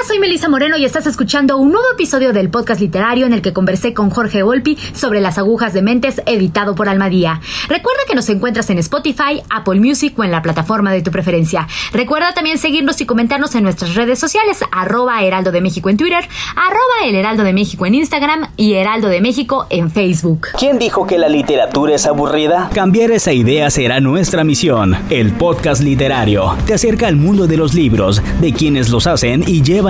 Hola, soy Melisa Moreno y estás escuchando un nuevo episodio del podcast literario en el que conversé con Jorge Volpi sobre las agujas de mentes editado por Almadía. Recuerda que nos encuentras en Spotify, Apple Music o en la plataforma de tu preferencia. Recuerda también seguirnos y comentarnos en nuestras redes sociales, arroba Heraldo de México en Twitter, arroba El Heraldo de México en Instagram y Heraldo de México en Facebook. ¿Quién dijo que la literatura es aburrida? Cambiar esa idea será nuestra misión. El podcast literario te acerca al mundo de los libros, de quienes los hacen y llevan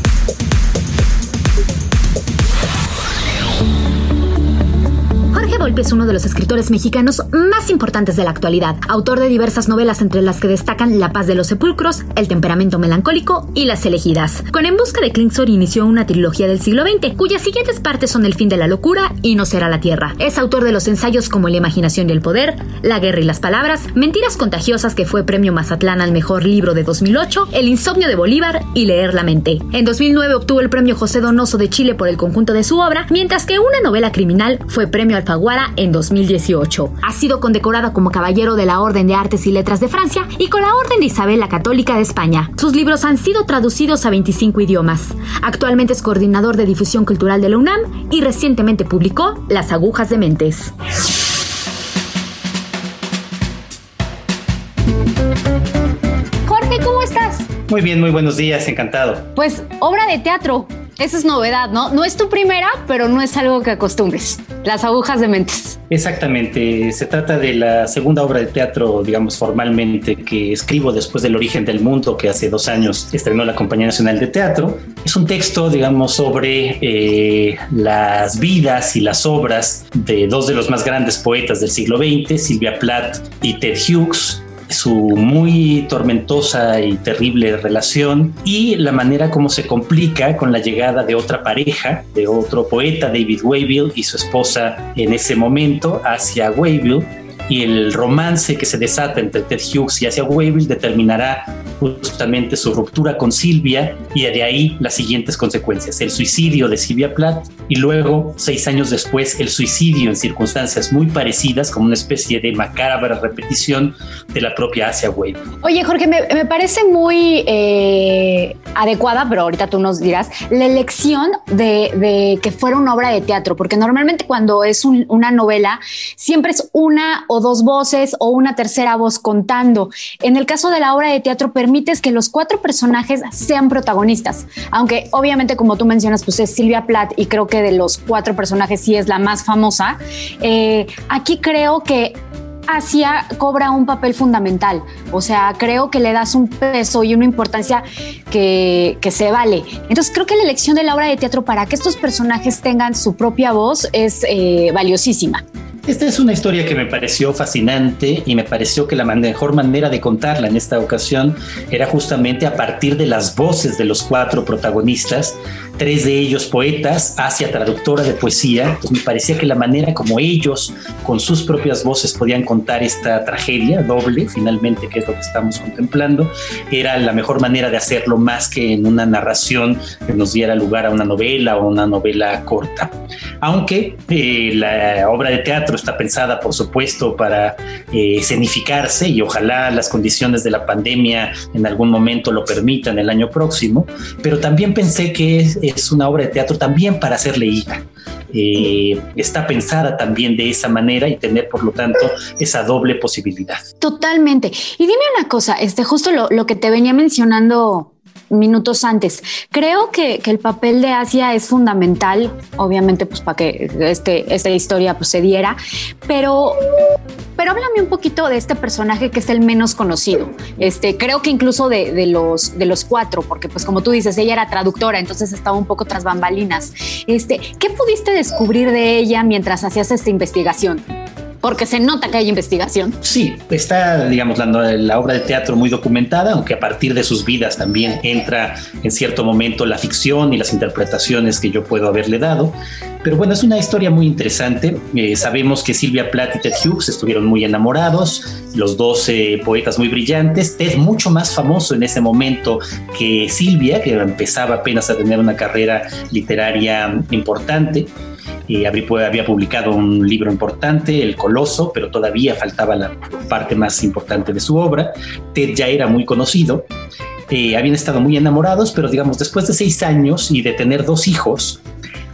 Es uno de los escritores mexicanos más importantes de la actualidad, autor de diversas novelas entre las que destacan La paz de los sepulcros, El temperamento melancólico y Las elegidas. Con En busca de Klingsor inició una trilogía del siglo XX, cuyas siguientes partes son El fin de la locura y No será la tierra. Es autor de los ensayos como La imaginación y el poder, La guerra y las palabras, Mentiras contagiosas que fue premio Mazatlán al mejor libro de 2008, El insomnio de Bolívar y Leer la mente. En 2009 obtuvo el premio José Donoso de Chile por el conjunto de su obra, mientras que una novela criminal fue premio Alfaguara en 2018. Ha sido condecorada como caballero de la Orden de Artes y Letras de Francia y con la Orden de Isabel la Católica de España. Sus libros han sido traducidos a 25 idiomas. Actualmente es coordinador de difusión cultural de la UNAM y recientemente publicó Las agujas de mentes. Jorge, ¿cómo estás? Muy bien, muy buenos días, encantado. Pues obra de teatro. Esa es novedad, ¿no? No es tu primera, pero no es algo que acostumbres. Las agujas de mentes. Exactamente, se trata de la segunda obra de teatro, digamos formalmente, que escribo después del origen del mundo, que hace dos años estrenó la Compañía Nacional de Teatro. Es un texto, digamos, sobre eh, las vidas y las obras de dos de los más grandes poetas del siglo XX, Silvia Plath y Ted Hughes su muy tormentosa y terrible relación y la manera como se complica con la llegada de otra pareja, de otro poeta, David Wayville, y su esposa en ese momento hacia Wayville y el romance que se desata entre Ted Hughes y hacia Wayville determinará justamente su ruptura con Silvia y de ahí las siguientes consecuencias, el suicidio de Silvia Plath y luego, seis años después, el suicidio en circunstancias muy parecidas, como una especie de macabra repetición de la propia Asia Wayville. Oye, Jorge, me, me parece muy eh, adecuada, pero ahorita tú nos dirás, la elección de, de, que fuera una obra de teatro, porque normalmente cuando es un, una novela, siempre es una o dos voces o una tercera voz contando. En el caso de la obra de teatro, permites que los cuatro personajes sean protagonistas, aunque obviamente como tú mencionas, pues es Silvia Plath y creo que de los cuatro personajes sí es la más famosa. Eh, aquí creo que Asia cobra un papel fundamental. O sea, creo que le das un peso y una importancia que, se vale. Entonces, creo que la elección de la obra de teatro para que estos personajes tengan su propia voz es eh, valiosísima. Esta es una historia que me pareció fascinante y me pareció que la mejor manera de contarla en esta ocasión era justamente a partir de las voces de los cuatro protagonistas, tres de ellos poetas, Asia traductora de poesía. Pues me parecía que la manera como ellos, con sus propias voces, podían contar esta tragedia doble, finalmente, que es lo que estamos contemplando, era la mejor manera de hacerlo más que en una narración que nos diera lugar a una novela o una novela corta. Aunque eh, la obra de teatro está pensada, por supuesto, para eh, escenificarse y ojalá las condiciones de la pandemia en algún momento lo permitan el año próximo, pero también pensé que es una obra de teatro también para ser leída. Eh, está pensada también de esa manera y tener, por lo tanto, esa doble posibilidad. Totalmente. Y dime una cosa, este, justo lo, lo que te venía mencionando minutos antes. Creo que, el papel de Asia es fundamental, obviamente, pues para que este, esta historia pues, se diera, pero pero háblame un poquito de este personaje que es el menos conocido. Este, creo que incluso de, los, de los cuatro, porque pues como tú dices, ella era traductora, entonces estaba un poco tras bambalinas. Este, ¿Qué pudiste descubrir de ella mientras hacías esta investigación? Porque se nota que hay investigación. Sí, está, digamos, la, la, obra de teatro muy documentada, aunque a partir de sus vidas también entra en cierto momento la ficción y las interpretaciones que yo puedo haberle dado. Pero bueno, es una historia muy interesante. Eh, sabemos que Silvia Plath y Ted Hughes estuvieron muy enamorados, los dos eh, poetas muy brillantes. Ted mucho más famoso en ese momento que Silvia, que empezaba apenas a tener una carrera literaria importante había publicado un libro importante, El Coloso, pero todavía faltaba la parte más importante de su obra. Ted ya era muy conocido. Eh, habían estado muy enamorados, pero digamos, después de seis años y de tener dos hijos,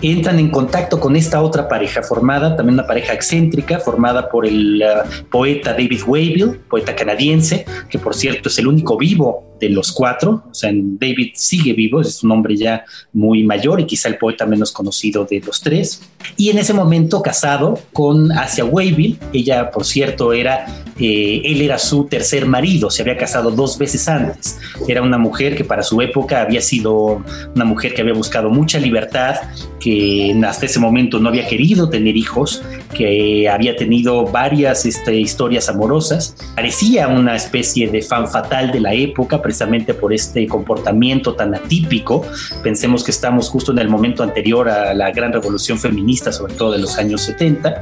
entran en contacto con esta otra pareja formada, también una pareja excéntrica, formada por el uh, poeta David Wayville, poeta canadiense, que por cierto es el único vivo de los cuatro, o sea, David sigue vivo, es un hombre ya muy mayor y quizá el poeta menos conocido de los tres. Y en ese momento casado con Asia Wayville, ella por cierto era, eh, él era su tercer marido, se había casado dos veces antes. Era una mujer que para su época había sido una mujer que había buscado mucha libertad, que hasta ese momento no había querido tener hijos, que había tenido varias este, historias amorosas. Parecía una especie de fan fatal de la época, precisamente por este comportamiento tan atípico. Pensemos que estamos justo en el momento anterior a la gran revolución feminista, sobre todo de los años 70,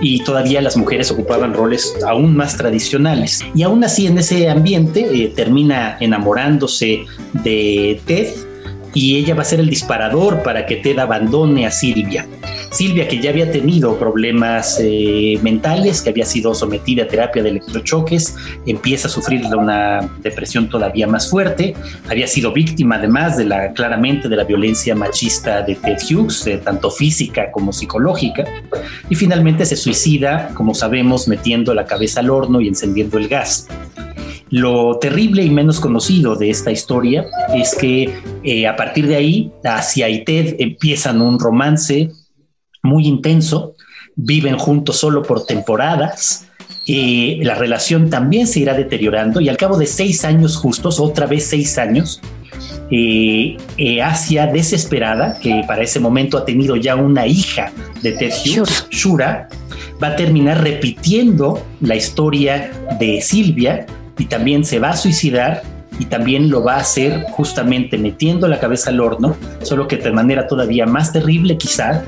y todavía las mujeres ocupaban roles aún más tradicionales. Y aún así en ese ambiente eh, termina enamorándose de Ted, y ella va a ser el disparador para que Ted abandone a Silvia. Silvia, que ya había tenido problemas eh, mentales, que había sido sometida a terapia de electrochoques, empieza a sufrir una depresión todavía más fuerte, había sido víctima además de la, claramente de la violencia machista de Ted Hughes, tanto física como psicológica, y finalmente se suicida, como sabemos, metiendo la cabeza al horno y encendiendo el gas. Lo terrible y menos conocido de esta historia es que eh, a partir de ahí, Asia y Ted empiezan un romance muy intenso, viven juntos solo por temporadas, eh, la relación también se irá deteriorando y al cabo de seis años justos, otra vez seis años, eh, Asia desesperada, que para ese momento ha tenido ya una hija de Ted Hughes, Shura, va a terminar repitiendo la historia de Silvia y también se va a suicidar y también lo va a hacer justamente metiendo la cabeza al horno, solo que de manera todavía más terrible quizá.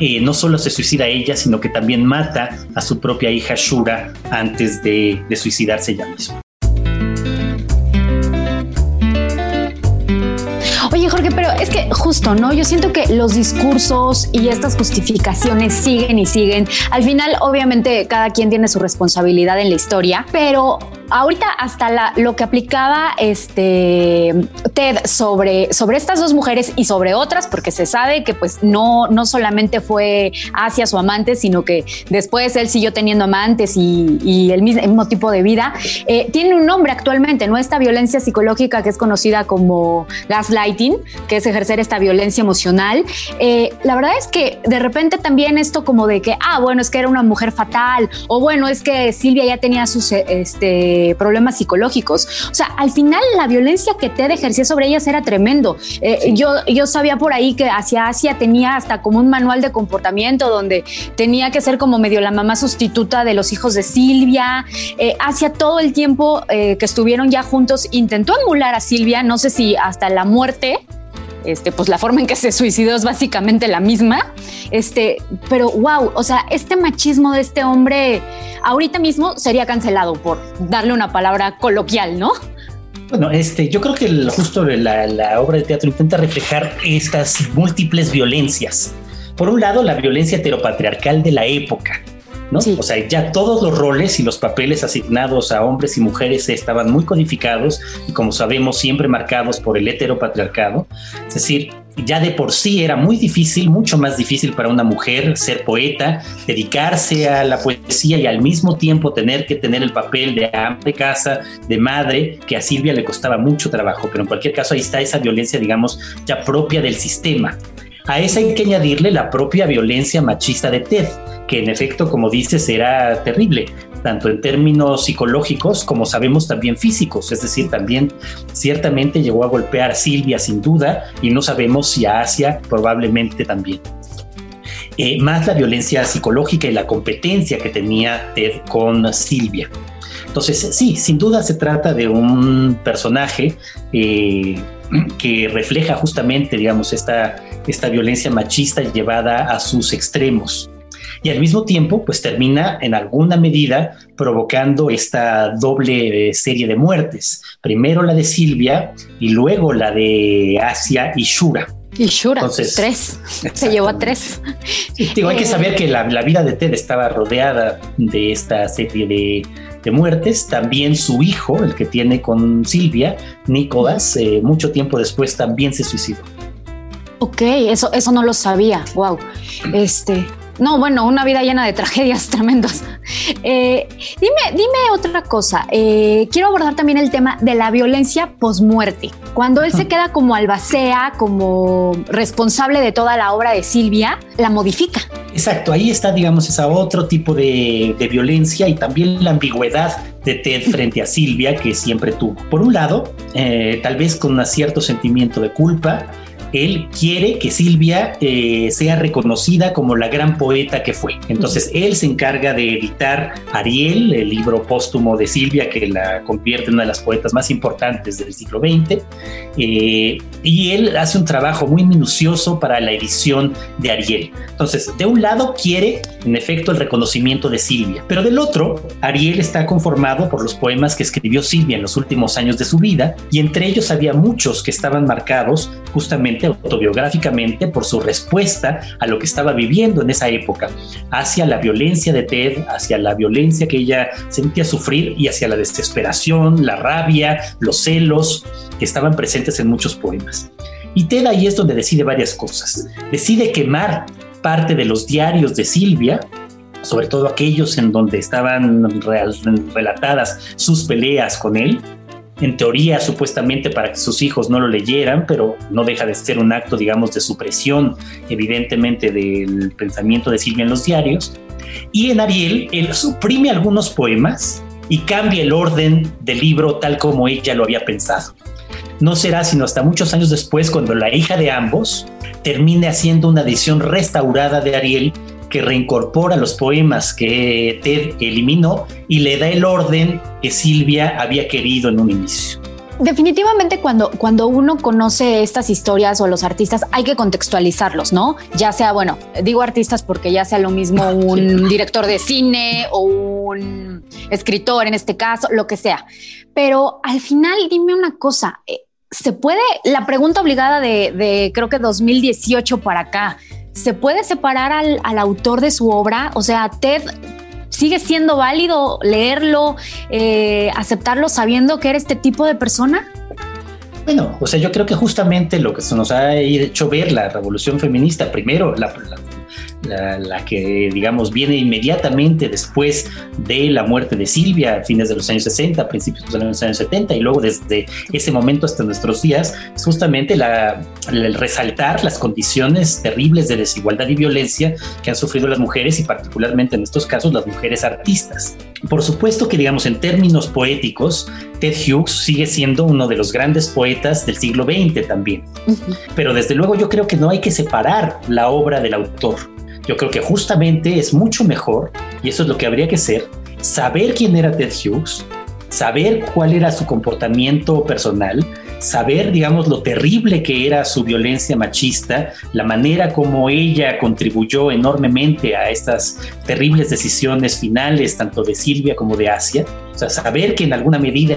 No solo se suicida ella, sino que también mata a su propia hija Shura antes de, suicidarse ella misma. Es que justo, ¿no? Yo siento que los discursos y estas justificaciones siguen y siguen. Al final, obviamente, cada quien tiene su responsabilidad en la historia, pero ahorita hasta la, lo que aplicaba este Ted sobre, sobre estas dos mujeres y sobre otras, porque se sabe que pues no, no solamente fue hacia su amante, sino que después él siguió teniendo amantes y, el mismo tipo de vida, eh, tiene un nombre actualmente, ¿no? Esta violencia psicológica que es conocida como gaslighting, que es ejercer esta violencia emocional. Eh, la verdad es que de repente también esto como de que, ah, bueno, es que era una mujer fatal, o bueno, es que Silvia ya tenía sus, este, problemas psicológicos. O sea, al final la violencia que Ted ejercía sobre ellas era tremendo. Eh, yo, yo sabía por ahí que hacia Asia tenía hasta como un manual de comportamiento donde tenía que ser como medio la mamá sustituta de los hijos de Silvia. Eh, hacia todo el tiempo eh, que estuvieron ya juntos intentó emular a Silvia, no sé si hasta la muerte, este, pues la forma en que se suicidó es básicamente la misma. Este, pero wow, o sea, este machismo de este hombre ahorita mismo sería cancelado por darle una palabra coloquial, ¿no? Bueno, este, yo creo que justo la, la obra de teatro intenta reflejar estas múltiples violencias. Por un lado, la violencia heteropatriarcal de la época, o sea, ya todos los roles y los papeles asignados a hombres y mujeres estaban muy codificados y como sabemos siempre marcados por el heteropatriarcado. Es decir, ya de por sí era muy difícil, mucho más difícil para una mujer ser poeta, dedicarse a la poesía y al mismo tiempo tener que tener el papel de ama de casa, de madre, que a Silvia le costaba mucho trabajo, pero en cualquier caso ahí está esa violencia, digamos, ya propia del sistema. A esa hay que añadirle la propia violencia machista de Ted, que en efecto, como dices, era terrible. tanto en términos psicológicos como sabemos también físicos, es decir, también ciertamente llegó a golpear a Silvia sin duda y no sabemos si a Asia probablemente también. Eh, más la violencia psicológica y la competencia que tenía Ted con Silvia. Entonces, sí, sin duda se trata de un personaje eh, que refleja justamente, digamos, esta, esta violencia machista llevada a sus extremos. Y al mismo tiempo, pues termina en alguna medida provocando esta doble eh, serie de muertes. Primero la de Silvia y luego la de Asia y Shura. Y Shura, tres. Se llevó a tres. digo, hay que saber que la, la vida de Ted estaba rodeada de esta serie de, de muertes. También su hijo, el que tiene con Silvia, Nicolás, eh, mucho tiempo después también se suicidó. Ok, eso, eso no lo sabía. Wow. Este, no, bueno, una vida llena de tragedias tremendas. Eh, dime, dime otra cosa. Eh, quiero abordar también el tema de la violencia posmuerte. Cuando él se queda como albacea, como responsable de toda la obra de Silvia, la modifica. Exacto, ahí está, digamos, esa otro tipo de, violencia y también la ambigüedad de Ted frente a Silvia que siempre tuvo. Por un lado, eh, tal vez con un cierto sentimiento de culpa, él quiere que Silvia eh, sea reconocida como la gran poeta que fue. Entonces él se encarga de editar Ariel, el libro póstumo de Silvia que la convierte en una de las poetas más importantes del siglo XX. Eh, y él hace un trabajo muy minucioso para la edición de Ariel. Entonces, de un lado quiere, en efecto, el reconocimiento de Silvia, pero del otro, Ariel está conformado por los poemas que escribió Silvia en los últimos años de su vida y entre ellos había muchos que estaban marcados justamente autobiográficamente por su respuesta a lo que estaba viviendo en esa época, hacia la violencia de Ted, hacia la violencia que ella sentía sufrir y hacia la desesperación, la rabia, los celos que estaban presentes en muchos poemas. Y Ted ahí es donde decide varias cosas. Decide quemar parte de los diarios de Silvia, sobre todo aquellos en donde estaban relatadas sus peleas con él, en teoría supuestamente para que sus hijos no lo leyeran, pero no deja de ser un acto, digamos, de supresión, evidentemente, del pensamiento de Silvia en los diarios. Y en Ariel, él suprime algunos poemas y cambia el orden del libro tal como ella lo había pensado. No será sino hasta muchos años después cuando la hija de ambos termine haciendo una edición restaurada de Ariel que reincorpora los poemas que Ted eliminó y le da el orden que Silvia había querido en un inicio. Definitivamente cuando, cuando uno conoce estas historias o los artistas hay que contextualizarlos, ¿no? Ya sea, bueno, digo artistas porque ya sea lo mismo un director de cine o un escritor en este caso, lo que sea. Pero al final dime una cosa, eh, ¿se puede, la pregunta obligada de, de creo que 2018 para acá, ¿se puede separar al, autor de su obra? O sea, Ted sigue siendo válido leerlo, eh, aceptarlo sabiendo que era este tipo de persona? Bueno, o sea, yo creo que justamente lo que se nos ha hecho ver la revolución feminista, primero la, que, digamos, viene inmediatamente después de la muerte de Silvia a fines de los años 60, principios de los años 70, y luego desde ese momento hasta nuestros días, es justamente la, el resaltar las condiciones terribles de desigualdad y violencia que han sufrido las mujeres y particularmente en estos casos las mujeres artistas. Por supuesto que, digamos, en términos poéticos, Ted Hughes sigue siendo uno de los grandes poetas del siglo XX también. Pero desde luego yo creo que no hay que separar la obra del autor. Yo creo que justamente es mucho mejor, y eso es lo que habría que hacer, saber quién era Ted Hughes, saber cuál era su comportamiento personal, saber, digamos, lo terrible que era su violencia machista, la manera como ella contribuyó enormemente a estas terribles decisiones finales, tanto de Silvia como de Asia. O sea, saber que en alguna medida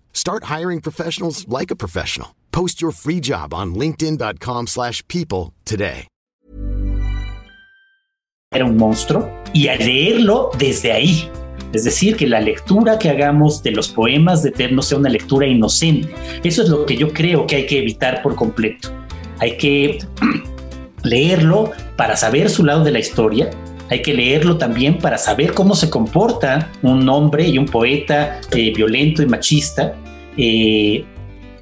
Start hiring professionals like a professional. Post your free job on linkedin.com/people today. Era un monstruo y a leerlo desde ahí. Es decir, que la lectura que hagamos de los poemas de Ted no sea una lectura inocente. Eso es lo que yo creo que hay que evitar por completo. Hay que leerlo para saber su lado de la historia, hay que leerlo también para saber cómo se comporta un hombre y un poeta eh, violento y machista, eh,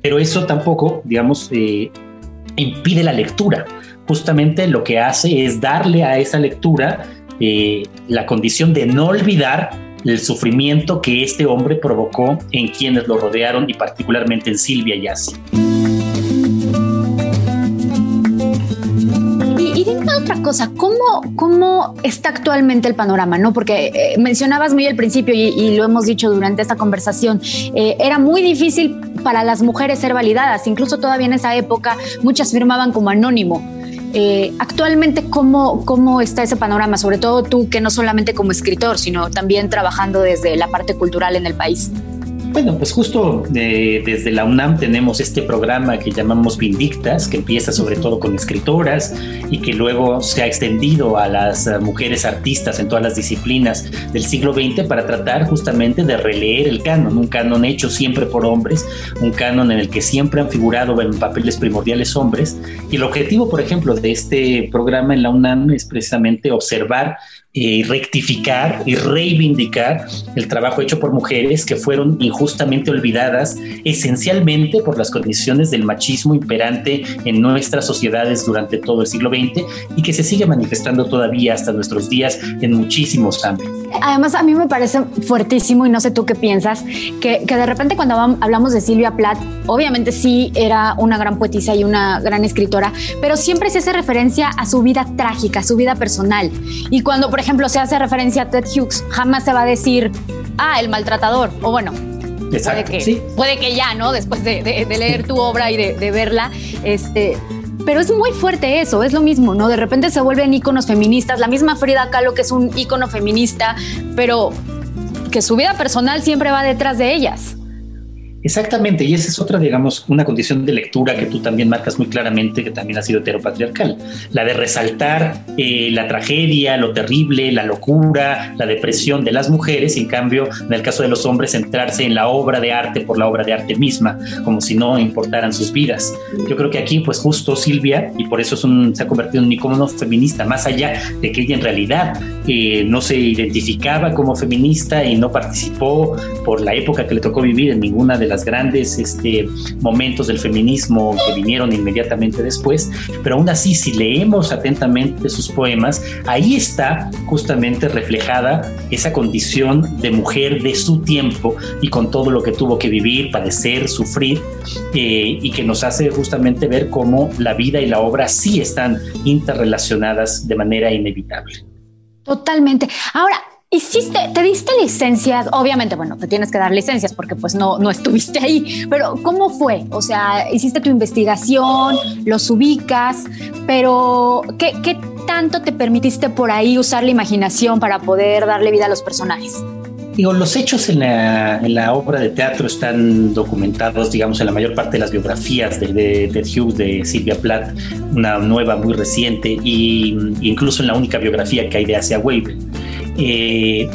pero eso tampoco, digamos, eh, impide la lectura. Justamente lo que hace es darle a esa lectura la condición de no olvidar el sufrimiento que este hombre provocó en quienes lo rodearon y particularmente en Silvia Yassi. Otra cosa, ¿cómo, cómo está actualmente el panorama? ¿no? Porque eh, mencionabas muy al principio y, lo hemos dicho durante esta conversación, eh, era muy difícil para las mujeres ser validadas, incluso todavía en esa época muchas firmaban como anónimo. Eh, actualmente, ¿cómo, ¿cómo está ese panorama? Sobre todo tú, que no solamente como escritor, sino también trabajando desde la parte cultural en el país. Bueno, pues justo eh, desde la UNAM tenemos este programa que llamamos Vindictas, que empieza sobre todo con escritoras y que luego se ha extendido a las eh, mujeres artistas en todas las disciplinas del siglo XX para tratar justamente de releer el canon, un canon hecho siempre por hombres, un canon en el que siempre han figurado en papeles primordiales hombres. Y el objetivo, por ejemplo, de este programa en la UNAM es precisamente observar y rectificar y reivindicar el trabajo hecho por mujeres que fueron injustamente olvidadas esencialmente por las condiciones del machismo imperante en nuestras sociedades durante todo el siglo XX y que se sigue manifestando todavía hasta nuestros días en muchísimos ámbitos. Además, a mí me parece fuertísimo y no sé tú qué piensas, que, que de repente cuando hablamos de Silvia Plath, obviamente sí era una gran poetisa y una gran escritora, pero siempre se hace referencia a su vida trágica, a su vida personal. Y cuando, por ejemplo, se hace referencia a Ted Hughes, jamás se va a decir, ah, el maltratador, o bueno, puede, que, puede que ya, ¿no? Después de, leer tu obra y de, verla, este, pero es muy fuerte eso, es lo mismo, ¿no? De repente se vuelven íconos feministas, la misma Frida Kahlo que es un ícono feminista, pero que su vida personal siempre va detrás de ellas. Exactamente, y esa es otra, digamos, una condición de lectura que tú también marcas muy claramente, que también ha sido heteropatriarcal, la de resaltar eh, la tragedia, lo terrible, la locura, la depresión de las mujeres, y en cambio, en el caso de los hombres, centrarse en la obra de arte por la obra de arte misma, como si no importaran sus vidas. Yo creo que aquí, pues justo Silvia, y por eso se ha convertido en un icono feminista, más allá de que ella en realidad no se identificaba como feminista y no participó por la época que le tocó vivir en ninguna de las grandes este, momentos del feminismo que vinieron inmediatamente después, pero aún así, si leemos atentamente sus poemas, ahí está justamente reflejada esa condición de mujer de su tiempo y con todo lo que tuvo que vivir, padecer, sufrir, eh, y que nos hace justamente ver cómo la vida y la obra sí están interrelacionadas de manera inevitable. Totalmente. Ahora, Hiciste, te diste licencias, obviamente, bueno, te tienes que dar licencias porque pues no, no estuviste ahí, pero ¿cómo fue? O sea, hiciste tu investigación, los ubicas, pero ¿qué, qué tanto te permitiste por ahí usar la imaginación para poder darle vida a los personajes? Digo, los hechos en la, en la, obra de teatro están documentados, digamos, en la mayor parte de las biografías de, de, Hughes, de Silvia Plath, una nueva muy reciente, e incluso en la única biografía que hay de Asia Weber. Eh,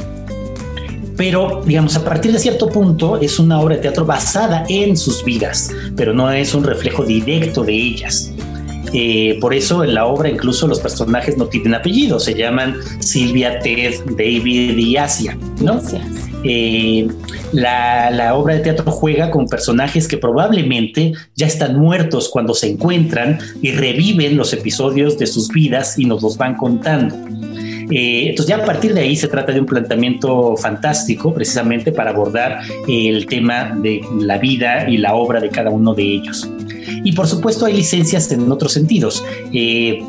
pero, digamos, a partir de cierto punto es una obra de teatro basada en sus vidas, pero no es un reflejo directo de ellas. Eh, por eso en la obra incluso los personajes no tienen apellido, se llaman Silvia, Ted, David y Asia, ¿no? Eh, la, la, obra de teatro juega con personajes que probablemente ya están muertos cuando se encuentran y reviven los episodios de sus vidas y nos los van contando. Eh, entonces ya a partir de ahí se trata de un planteamiento fantástico precisamente para abordar el tema de la vida y la obra de cada uno de ellos. Y por supuesto hay licencias en otros sentidos. Eh,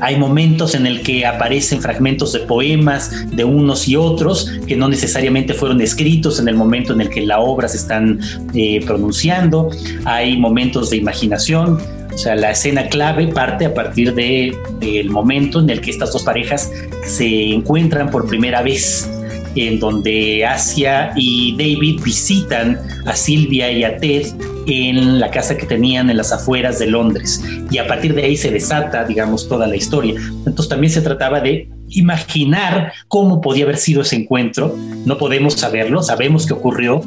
Hay momentos en el que aparecen fragmentos de poemas de unos y otros que no necesariamente fueron escritos en el momento en el que la obra se están eh, pronunciando. Hay momentos de imaginación. O sea, la escena clave parte a partir del de, momento en el que estas dos parejas se encuentran por primera vez en donde Asia y David visitan a Silvia y a Ted en la casa que tenían en las afueras de Londres. Y a partir de ahí se desata, digamos, toda la historia. Entonces también se trataba de imaginar cómo podía haber sido ese encuentro. No podemos saberlo, sabemos que ocurrió.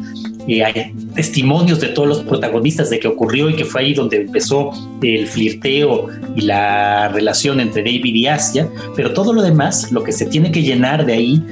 Eh, hay testimonios de todos los protagonistas de que ocurrió y que fue ahí donde empezó el flirteo y la relación entre David y Asia, pero todo lo demás, lo que se tiene que llenar de ahí,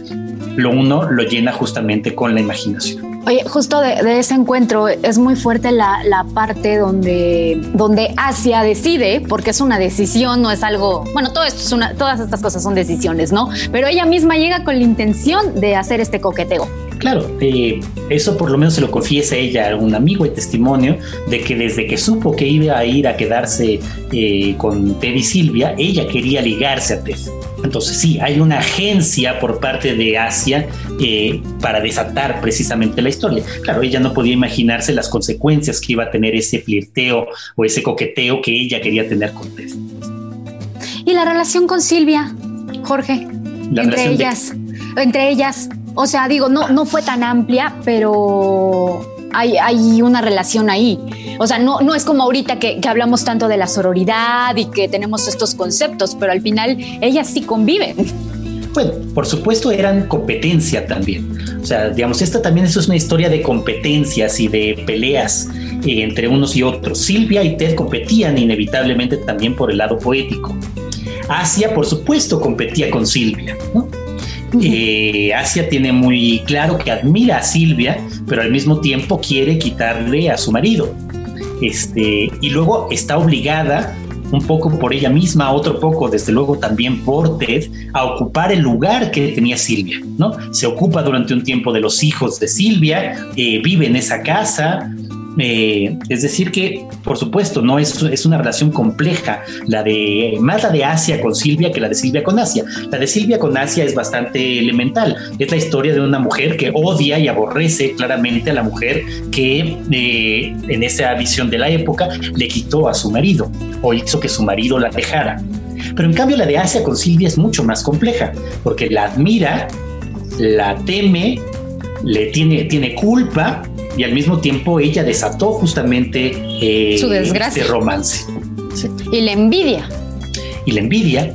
lo uno lo llena justamente con la imaginación. Oye, justo de, ese encuentro es muy fuerte la, parte donde, donde Asia decide, porque es una decisión, no es algo, bueno, todo esto es una, todas estas cosas son decisiones, ¿no? Pero ella misma llega con la intención de hacer este coqueteo. Claro, eh, eso por lo menos se lo confiesa ella a un amigo y testimonio de que desde que supo que iba a ir a quedarse eh, con Ted y Silvia, ella quería ligarse a Ted. Entonces sí, hay una agencia por parte de Asia eh, para desatar precisamente la historia. Claro, ella no podía imaginarse las consecuencias que iba a tener ese flirteo o ese coqueteo que ella quería tener con Ted. ¿Y la relación con Silvia, Jorge? entre ellas, entre ellas. O sea, digo, no, no fue tan amplia, pero hay, hay una relación ahí. O sea, no, no es como ahorita que, hablamos tanto de la sororidad y que tenemos estos conceptos, pero al final ellas sí conviven. Bueno, por supuesto eran competencia también. O sea, digamos, esta también es una historia de competencias y de peleas eh, entre unos y otros. Silvia y Ted competían inevitablemente también por el lado poético. Asia, por supuesto, competía con Silvia, ¿no? Eh, Asia tiene muy claro que admira a Silvia, pero al mismo tiempo quiere quitarle a su marido. Este, y luego está obligada un poco por ella misma, otro poco, desde luego también por Ted, a ocupar el lugar que tenía Silvia, ¿no? Se ocupa durante un tiempo de los hijos de Silvia, eh, vive en esa casa, eh, es decir, que por supuesto no es, es una relación compleja, la de más la de Asia con Silvia que la de Silvia con Asia. La de Silvia con Asia es bastante elemental. Es la historia de una mujer que odia y aborrece claramente a la mujer que eh, en esa visión de la época le quitó a su marido o hizo que su marido la dejara. Pero en cambio la de Asia con Silvia es mucho más compleja, porque la admira, la teme, le tiene, tiene culpa y al mismo tiempo ella desató justamente eh, su desgracia. este romance. Y la envidia. Y la envidia.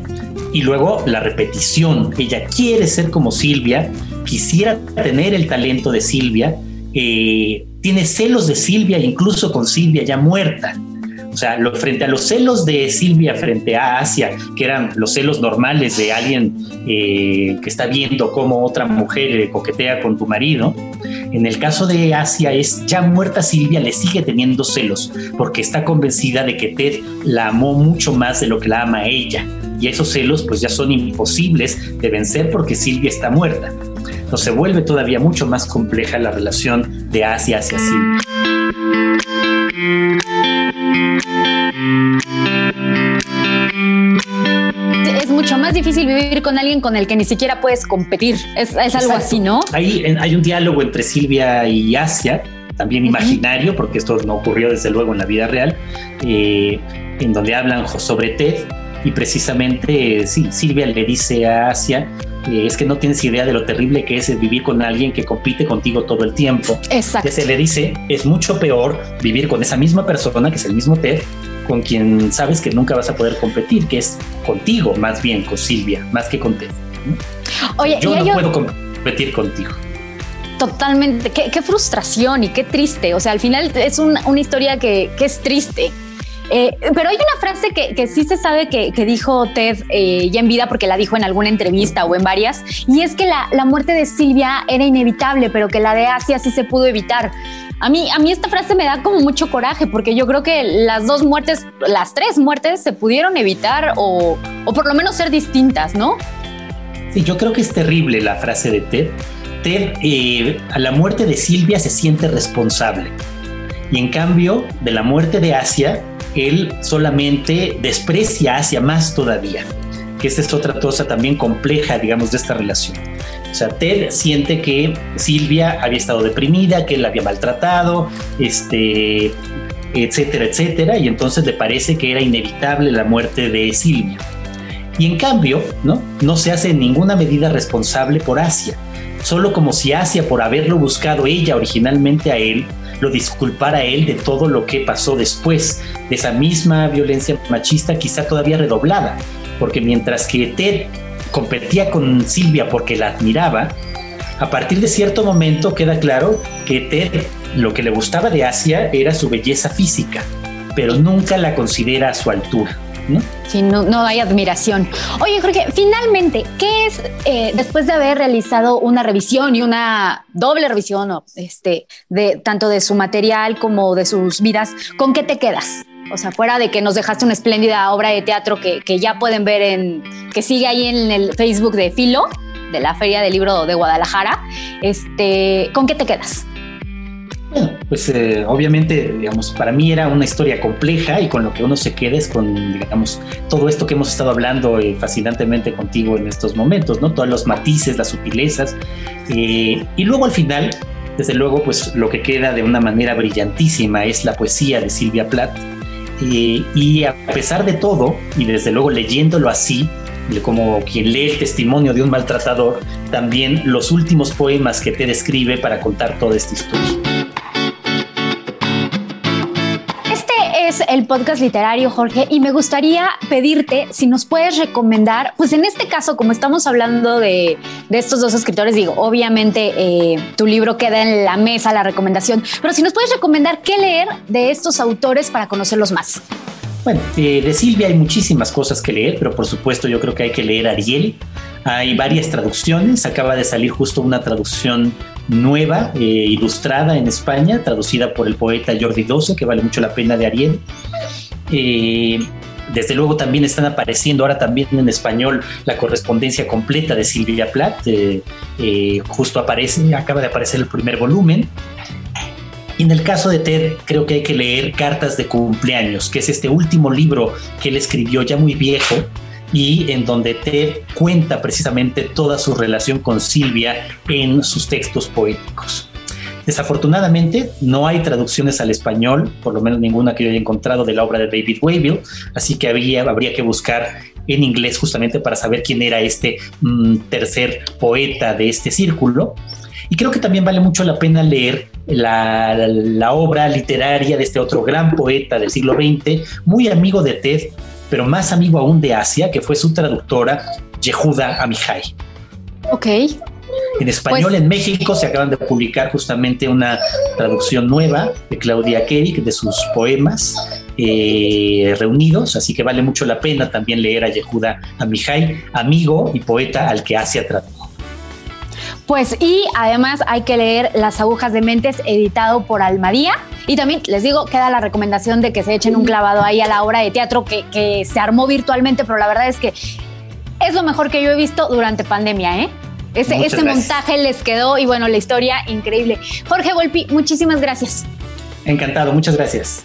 Y luego la repetición. Ella quiere ser como Silvia, quisiera tener el talento de Silvia, eh, tiene celos de Silvia, incluso con Silvia ya muerta. O sea, frente a los celos de Silvia frente a Asia, que eran los celos normales de alguien eh, que está viendo cómo otra mujer coquetea con tu marido, en el caso de Asia es ya muerta Silvia le sigue teniendo celos porque está convencida de que Ted la amó mucho más de lo que la ama ella. Y esos celos pues ya son imposibles de vencer porque Silvia está muerta. Entonces se vuelve todavía mucho más compleja la relación de Asia hacia Silvia. Vivir con alguien con el que ni siquiera puedes competir. Es, algo así, ¿no? Hay, hay un diálogo entre Silvia y Asia, también imaginario, porque esto no ocurrió desde luego en la vida real, eh, en donde hablan sobre Ted y precisamente sí, Silvia le dice a Asia eh, es que no tienes idea de lo terrible que es vivir con alguien que compite contigo todo el tiempo. Exacto. Que se le dice, es mucho peor vivir con esa misma persona, que es el mismo Ted, con quien sabes que nunca vas a poder competir, que es contigo, más bien con Silvia, más que con Ted. Oye, yo no puedo competir contigo. Totalmente, qué, frustración y qué triste. O sea, al final es una historia que, es triste. Eh, pero hay una frase que, sí se sabe que, dijo Ted eh, ya en vida, porque la dijo en alguna entrevista o en varias, y es que la, la, muerte de Silvia era inevitable, pero que la de Asia sí se pudo evitar. A mí, a mí esta frase me da como mucho coraje porque yo creo que las dos muertes, las tres muertes se pudieron evitar o, por lo menos ser distintas, ¿no? Sí, yo creo que es terrible la frase de Ted. Ted eh, a la muerte de Silvia se siente responsable y en cambio de la muerte de Asia, él solamente desprecia Asia más todavía. que esta es otra cosa también compleja, digamos, de esta relación. O sea, Ted siente que Silvia había estado deprimida, que él la había maltratado, este, etcétera, etcétera, y entonces le parece que era inevitable la muerte de Silvia. Y en cambio, ¿no? No se hace ninguna medida responsable por Asia, solo como si Asia, por haberlo buscado ella originalmente a él, lo disculpara a él de todo lo que pasó después, de esa misma violencia machista quizá todavía redoblada, porque mientras que Ted competía con Silvia porque la admiraba, a partir de cierto momento queda claro que Ted lo que le gustaba de Asia era su belleza física, pero nunca la considera a su altura. ¿no? Sí, no, no, hay admiración. Oye, Jorge, finalmente, ¿qué es eh, después de haber realizado una revisión y una doble revisión, este, de tanto de su material como de sus vidas, con qué te quedas? O sea, fuera de que nos dejaste una espléndida obra de teatro que, que ya pueden ver en, que sigue ahí en el Facebook de Filo, de la Feria del Libro de Guadalajara, este, ¿con qué te quedas? Bueno, pues eh, obviamente, digamos, para mí era una historia compleja y con lo que uno se queda es con, digamos, todo esto que hemos estado hablando eh, fascinantemente contigo en estos momentos, ¿no? Todos los matices, las sutilezas. Eh, y luego al final, desde luego, pues lo que queda de una manera brillantísima es la poesía de Silvia Plath. Y a pesar de todo, y desde luego leyéndolo así, como quien lee el testimonio de un maltratador, también los últimos poemas que te describe para contar toda esta historia. El podcast literario, Jorge, y me gustaría pedirte si nos puedes recomendar, pues en este caso, como estamos hablando de, estos dos escritores, digo, obviamente eh, tu libro queda en la mesa, la recomendación, pero si nos puedes recomendar qué leer de estos autores para conocerlos más. Bueno, eh, de Silvia hay muchísimas cosas que leer, pero por supuesto yo creo que hay que leer Ariel. Hay varias traducciones, acaba de salir justo una traducción nueva, eh, ilustrada en España, traducida por el poeta Jordi Doce, que vale mucho la pena de Ariel. Eh, desde luego también están apareciendo ahora también en español la correspondencia completa de Silvia Plath. Eh, justo aparece, acaba de aparecer el primer volumen. Y en el caso de Ted, creo que hay que leer Cartas de cumpleaños, que es este último libro que él escribió ya muy viejo, y en donde te cuenta precisamente toda su relación con Silvia en sus textos poéticos. Desafortunadamente, no hay traducciones al español, por lo menos ninguna que yo haya encontrado de la obra de David Wayville, así que habría, habría que buscar en inglés justamente para saber quién era este mm, tercer poeta de este círculo. Y creo que también vale mucho la pena leer la, la, obra literaria de este otro gran poeta del siglo XX, muy amigo de Ted, pero más amigo aún de Asia, que fue su traductora, Yehuda Amihai. Ok. En español, pues en México, se acaban de publicar justamente una traducción nueva de Claudia Kerik de sus poemas eh, reunidos, así que vale mucho la pena también leer a Yehuda Amihai, amigo y poeta al que Asia tradujo. Pues y además hay que leer Las agujas de mentes editado por Almadía y también les digo, queda la recomendación de que se echen un clavado ahí a la obra de teatro que, que se armó virtualmente, pero la verdad es que es lo mejor que yo he visto durante pandemia, ¿eh? Ese, ese montaje les quedó y bueno, la historia increíble. Jorge Volpi, muchísimas gracias. Encantado, muchas gracias.